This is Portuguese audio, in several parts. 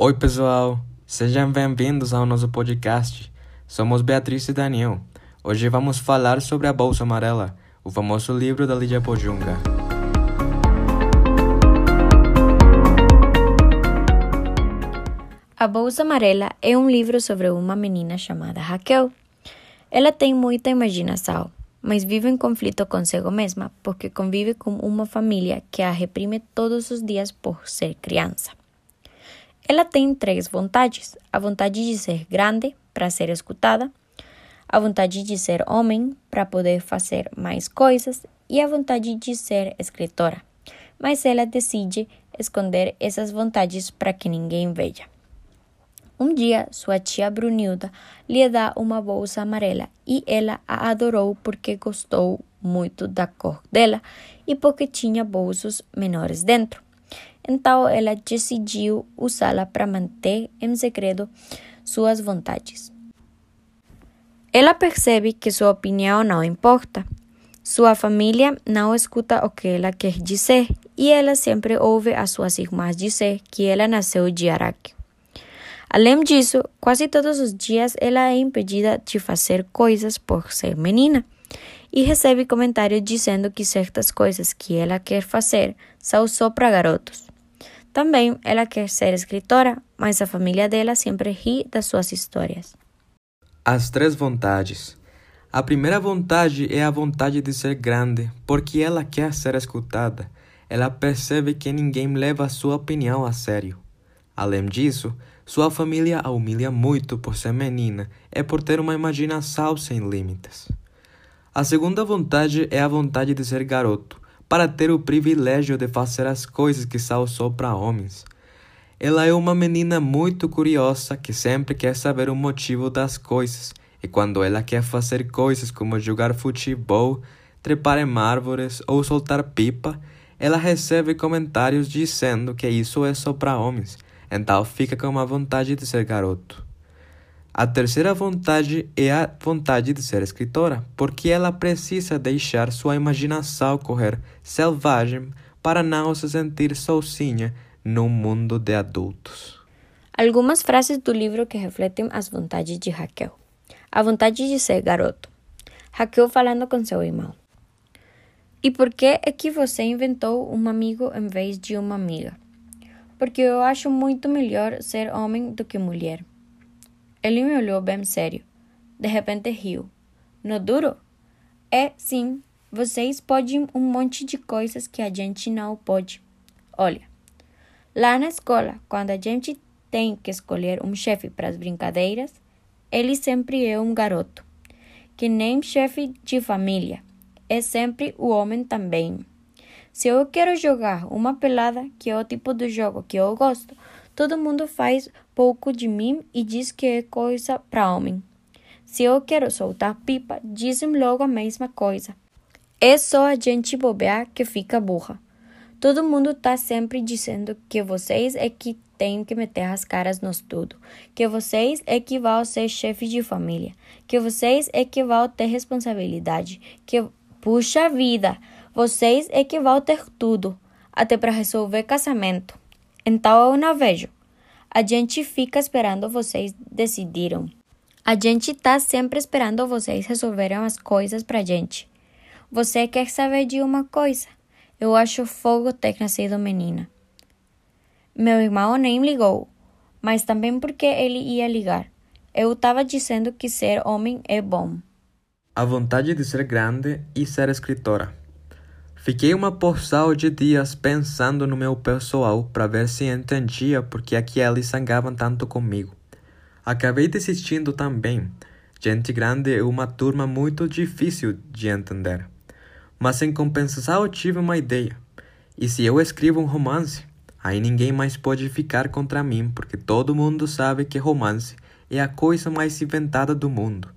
Oi, pessoal! Sejam bem-vindos ao nosso podcast. Somos Beatriz e Daniel. Hoje vamos falar sobre a Bolsa Amarela, o famoso livro da Lídia Pojunga. A Bolsa Amarela é um livro sobre uma menina chamada Raquel. Ela tem muita imaginação, mas vive em conflito consigo mesma porque convive com uma família que a reprime todos os dias por ser criança. Ela tem três vontades: a vontade de ser grande para ser escutada, a vontade de ser homem para poder fazer mais coisas e a vontade de ser escritora. Mas ela decide esconder essas vontades para que ninguém veja. Um dia, sua tia Brunilda lhe dá uma bolsa amarela e ela a adorou porque gostou muito da cor dela e porque tinha bolsos menores dentro. Então, ela decidiu usá-la para manter em segredo suas vontades. Ela percebe que sua opinião não importa. Sua família não escuta o que ela quer dizer e ela sempre ouve as suas irmãs dizer que ela nasceu de Araque. Além disso, quase todos os dias ela é impedida de fazer coisas por ser menina e recebe comentários dizendo que certas coisas que ela quer fazer são só para garotos. Também ela quer ser escritora, mas a família dela sempre ri das suas histórias. As três vontades. A primeira vontade é a vontade de ser grande, porque ela quer ser escutada. Ela percebe que ninguém leva sua opinião a sério. Além disso, sua família a humilha muito por ser menina e por ter uma imaginação sem limites. A segunda vontade é a vontade de ser garoto, para ter o privilégio de fazer as coisas que são só para homens. Ela é uma menina muito curiosa que sempre quer saber o motivo das coisas, e quando ela quer fazer coisas como jogar futebol, trepar em árvores ou soltar pipa, ela recebe comentários dizendo que isso é só para homens então fica com a vontade de ser garoto. A terceira vontade é a vontade de ser escritora, porque ela precisa deixar sua imaginação correr selvagem para não se sentir sozinha num mundo de adultos. Algumas frases do livro que refletem as vontades de Raquel. A vontade de ser garoto. Raquel falando com seu irmão. E por que é que você inventou um amigo em vez de uma amiga? porque eu acho muito melhor ser homem do que mulher. Ele me olhou bem sério. De repente riu. No duro? É, sim. Vocês podem um monte de coisas que a gente não pode. Olha, lá na escola, quando a gente tem que escolher um chefe para as brincadeiras, ele sempre é um garoto, que nem chefe de família. É sempre o homem também. Se eu quero jogar uma pelada, que é o tipo de jogo que eu gosto, todo mundo faz pouco de mim e diz que é coisa para homem. Se eu quero soltar pipa, dizem logo a mesma coisa. É só a gente bobear que fica burra. Todo mundo tá sempre dizendo que vocês é que têm que meter as caras no estudo, que vocês é que vão ser chefe de família, que vocês é que vão ter responsabilidade, que puxa vida, vocês é que vão ter tudo, até para resolver casamento. Então eu não vejo. A gente fica esperando vocês decidiram. A gente tá sempre esperando vocês resolverem as coisas pra gente. Você quer saber de uma coisa? Eu acho fogo ter nascido menina. Meu irmão nem ligou, mas também porque ele ia ligar. Eu estava dizendo que ser homem é bom. A vontade de ser grande e ser escritora. Fiquei uma porção de dias pensando no meu pessoal para ver se entendia porque aqueles sangavam tanto comigo. Acabei desistindo também. Gente grande é uma turma muito difícil de entender. Mas em compensação tive uma ideia. E se eu escrevo um romance, aí ninguém mais pode ficar contra mim, porque todo mundo sabe que romance é a coisa mais inventada do mundo.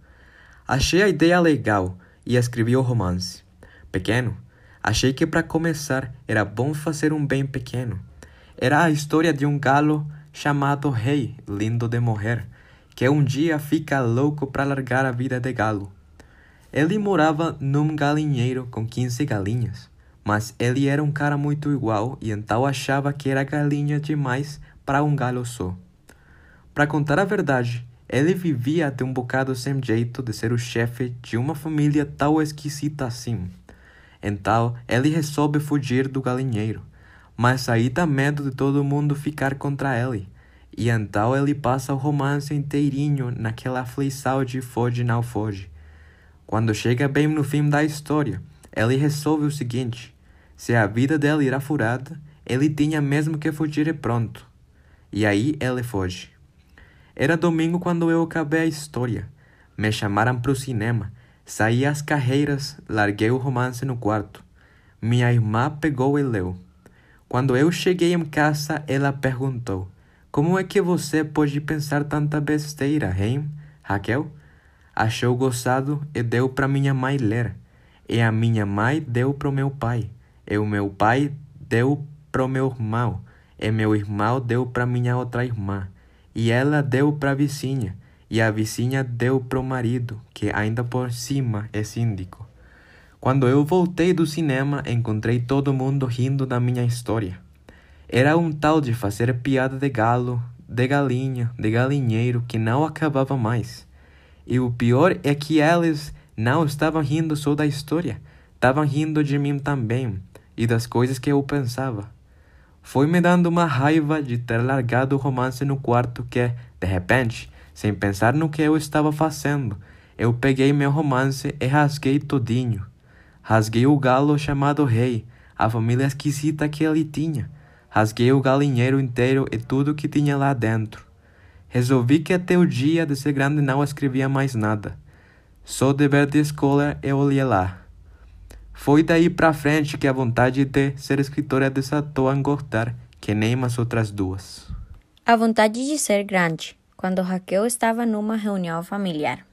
Achei a ideia legal e escrevi o romance. Pequeno, Achei que para começar era bom fazer um bem pequeno. Era a história de um galo chamado Rei, lindo de morrer, que um dia fica louco para largar a vida de galo. Ele morava num galinheiro com 15 galinhas, mas ele era um cara muito igual e então achava que era galinha demais para um galo só. Para contar a verdade, ele vivia até um bocado sem jeito de ser o chefe de uma família tão esquisita assim. Então, ele resolve fugir do galinheiro, mas aí dá medo de todo mundo ficar contra ele. E então ele passa o romance inteirinho naquela aflição de foge não foge. Quando chega bem no fim da história, ele resolve o seguinte: se a vida dele irá furada, ele tinha mesmo que fugir e pronto. E aí ele foge. Era domingo quando eu acabei a história. Me chamaram para o cinema. Saí às carreiras, larguei o romance no quarto. Minha irmã pegou e leu. Quando eu cheguei em casa, ela perguntou: Como é que você pode pensar tanta besteira, hein, Raquel? Achou gostado e deu para minha mãe ler. E a minha mãe deu para o meu pai. E o meu pai deu para o meu irmão. E meu irmão deu para minha outra irmã. E ela deu para a vizinha, e a vizinha deu para o marido, que ainda por cima é síndico. Quando eu voltei do cinema, encontrei todo mundo rindo da minha história. Era um tal de fazer piada de galo, de galinha, de galinheiro que não acabava mais. E o pior é que eles não estavam rindo só da história, estavam rindo de mim também e das coisas que eu pensava. Foi me dando uma raiva de ter largado o romance no quarto que, de repente, sem pensar no que eu estava fazendo, eu peguei meu romance e rasguei todinho. Rasguei o galo chamado Rei, a família esquisita que ele tinha. Rasguei o galinheiro inteiro e tudo que tinha lá dentro. Resolvi que até o dia de ser grande não escrevia mais nada. Só dever de escola e olhei lá. Foi daí para frente que a vontade de ser escritora desatou a engordar, que nem as outras duas. A vontade de ser grande, quando Raquel estava numa reunião familiar.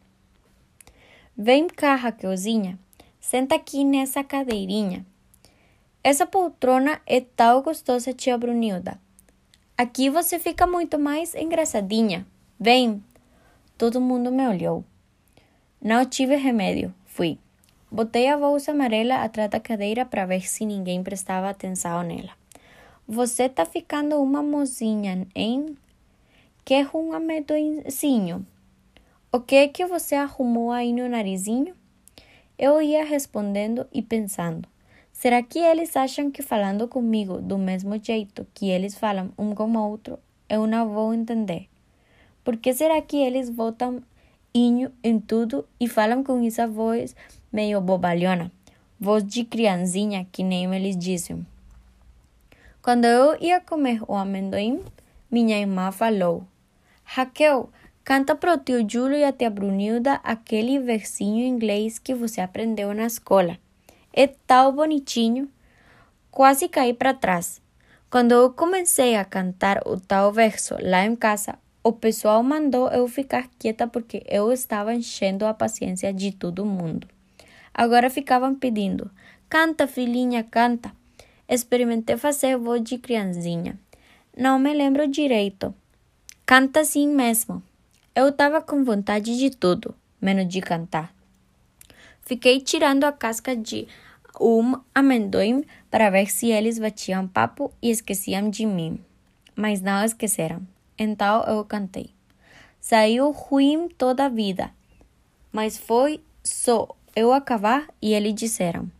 Vem cá, Raquelzinha, senta aqui nessa cadeirinha. Essa poltrona é tão gostosa, tia Brunilda. Aqui você fica muito mais engraçadinha. Vem! Todo mundo me olhou. Não tive remédio, fui. Botei a bolsa amarela atrás da cadeira para ver se ninguém prestava atenção nela. Você tá ficando uma mozinha, hein? Quer um amendoinzinho? O que é que você arrumou aí no narizinho? Eu ia respondendo e pensando: será que eles acham que falando comigo do mesmo jeito que eles falam um com o outro, eu não vou entender? Por que será que eles votam inho em tudo e falam com essa voz meio bobalhona, voz de criancinha, que nem eles dizem. Quando eu ia comer o amendoim, minha irmã falou: Raquel, canta para o tio Júlio e a tia Brunilda aquele versinho inglês que você aprendeu na escola. É tão bonitinho. Quase caí para trás. Quando eu comecei a cantar o tal verso lá em casa, o pessoal mandou eu ficar quieta porque eu estava enchendo a paciência de todo mundo. Agora ficavam pedindo: canta, filhinha, canta. Experimentei fazer voz de criancinha. Não me lembro direito. Canta assim mesmo. Eu estava com vontade de tudo, menos de cantar. Fiquei tirando a casca de um amendoim para ver se eles batiam papo e esqueciam de mim. Mas não esqueceram. Então eu cantei. Saiu ruim toda a vida, mas foi só eu acabar e eles disseram: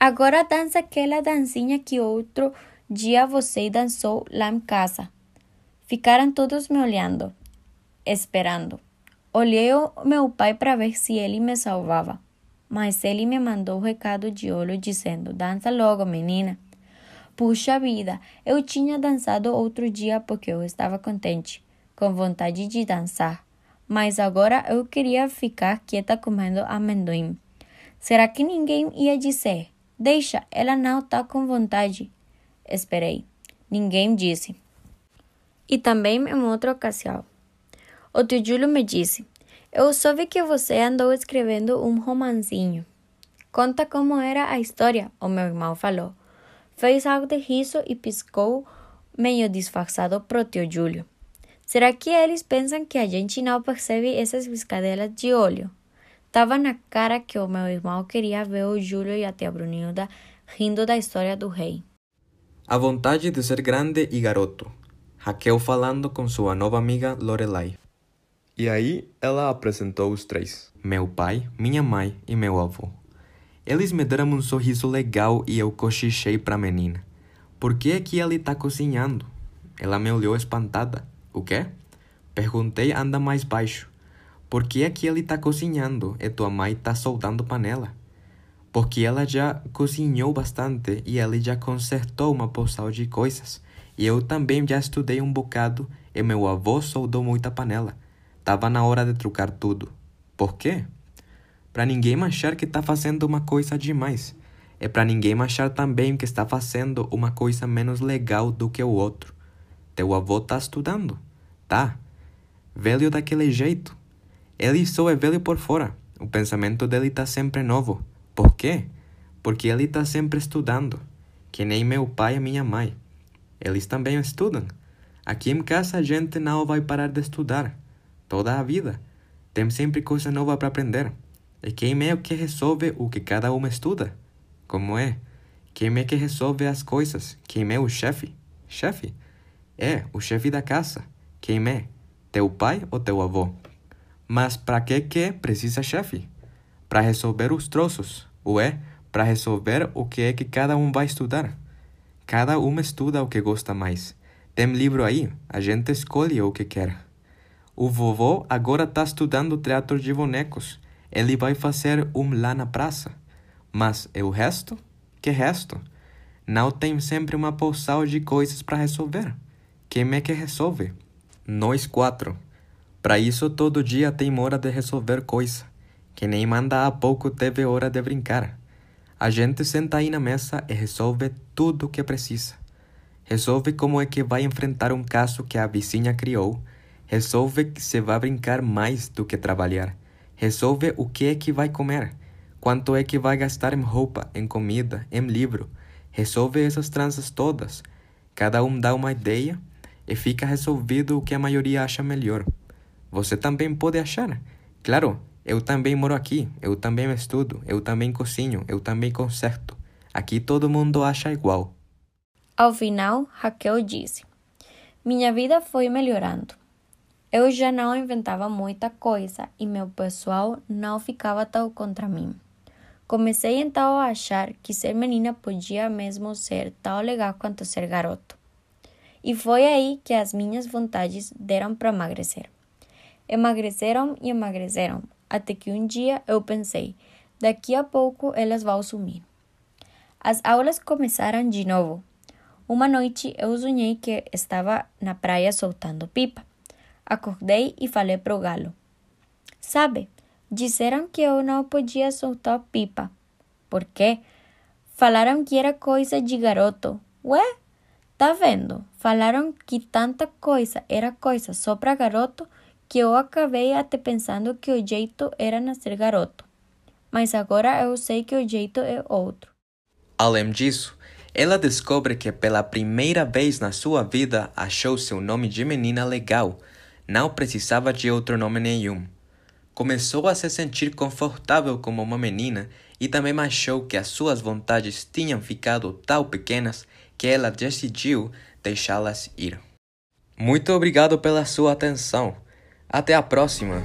Agora dança aquela dancinha que outro dia você dançou lá em casa. Ficaram todos me olhando, esperando. Olhei o meu pai para ver se ele me salvava, mas ele me mandou um recado de olho dizendo: Dança logo, menina. Puxa vida, eu tinha dançado outro dia porque eu estava contente, com vontade de dançar mas agora eu queria ficar quieta comendo amendoim. Será que ninguém ia dizer? Deixa, ela não está com vontade. Esperei. Ninguém disse. E também em outra ocasião. O tio Júlio me disse: Eu soube que você andou escrevendo um romancinho. Conta como era a história, o meu irmão falou. Fez algo de riso e piscou, meio disfarçado, pro tio Júlio. Será que eles pensam que a gente não percebe essas piscadelas de olho? Tava na cara que o meu irmão queria ver o Júlio e a tia Brunilda rindo da história do rei. A vontade de ser grande e garoto. Raquel falando com sua nova amiga Lorelai. E aí ela apresentou os três: meu pai, minha mãe e meu avô. Eles me deram um sorriso legal e eu cochichei para a menina. Por que é que ele está cozinhando? Ela me olhou espantada. O quê? Perguntei anda mais baixo. Por que é que ele está cozinhando e tua mãe está soldando panela? Porque ela já cozinhou bastante e ele já consertou uma porção de coisas. E eu também já estudei um bocado e meu avô soldou muita panela. Tava na hora de trocar tudo. Por quê? Para ninguém achar que está fazendo uma coisa demais. É para ninguém achar também que está fazendo uma coisa menos legal do que o outro. Teu avô está estudando. Tá. Velho daquele jeito. Ele só é velho por fora. O pensamento dele está sempre novo. Por quê? Porque ele está sempre estudando. Que nem meu pai e minha mãe. Eles também estudam. Aqui em casa a gente não vai parar de estudar toda a vida. Tem sempre coisa nova para aprender. E quem é o que resolve o que cada um estuda? Como é? Quem é que resolve as coisas? Quem é o chefe? Chefe? É, o chefe da casa. Quem é? Teu pai ou teu avô? Mas para que que precisa chefe? Para resolver os troços, ou é para resolver o que é que cada um vai estudar? Cada um estuda o que gosta mais. Tem livro aí, a gente escolhe o que quer. O vovô agora está estudando teatro de bonecos. Ele vai fazer um lá na praça. Mas e o resto? Que resto? Não tem sempre uma porção de coisas para resolver. Quem é que resolve? Nós quatro. Para isso todo dia tem hora de resolver coisa. Que nem manda há pouco teve hora de brincar. A gente senta aí na mesa e resolve tudo o que precisa. Resolve como é que vai enfrentar um caso que a vizinha criou Resolve se vai brincar mais do que trabalhar. Resolve o que é que vai comer, quanto é que vai gastar em roupa, em comida, em livro. Resolve essas tranças todas. Cada um dá uma ideia e fica resolvido o que a maioria acha melhor. Você também pode achar. Claro, eu também moro aqui, eu também estudo, eu também cozinho, eu também conserto. Aqui todo mundo acha igual. Ao final, Raquel disse: Minha vida foi melhorando. Eu já não inventava muita coisa e meu pessoal não ficava tão contra mim. Comecei então a achar que ser menina podia mesmo ser tão legal quanto ser garoto. E foi aí que as minhas vontades deram para emagrecer. Emagreceram e emagreceram, até que um dia eu pensei: daqui a pouco elas vão sumir. As aulas começaram de novo. Uma noite eu sonhei que estava na praia soltando pipa. Acordei e falei pro galo. Sabe, disseram que eu não podia soltar pipa. Por quê? Falaram que era coisa de garoto. Ué? Tá vendo? Falaram que tanta coisa era coisa só pra garoto que eu acabei até pensando que o jeito era nascer garoto. Mas agora eu sei que o jeito é outro. Além disso, ela descobre que pela primeira vez na sua vida achou seu nome de menina legal não precisava de outro nome nenhum. Começou a se sentir confortável como uma menina e também achou que as suas vontades tinham ficado tão pequenas que ela decidiu deixá-las ir. Muito obrigado pela sua atenção. Até a próxima!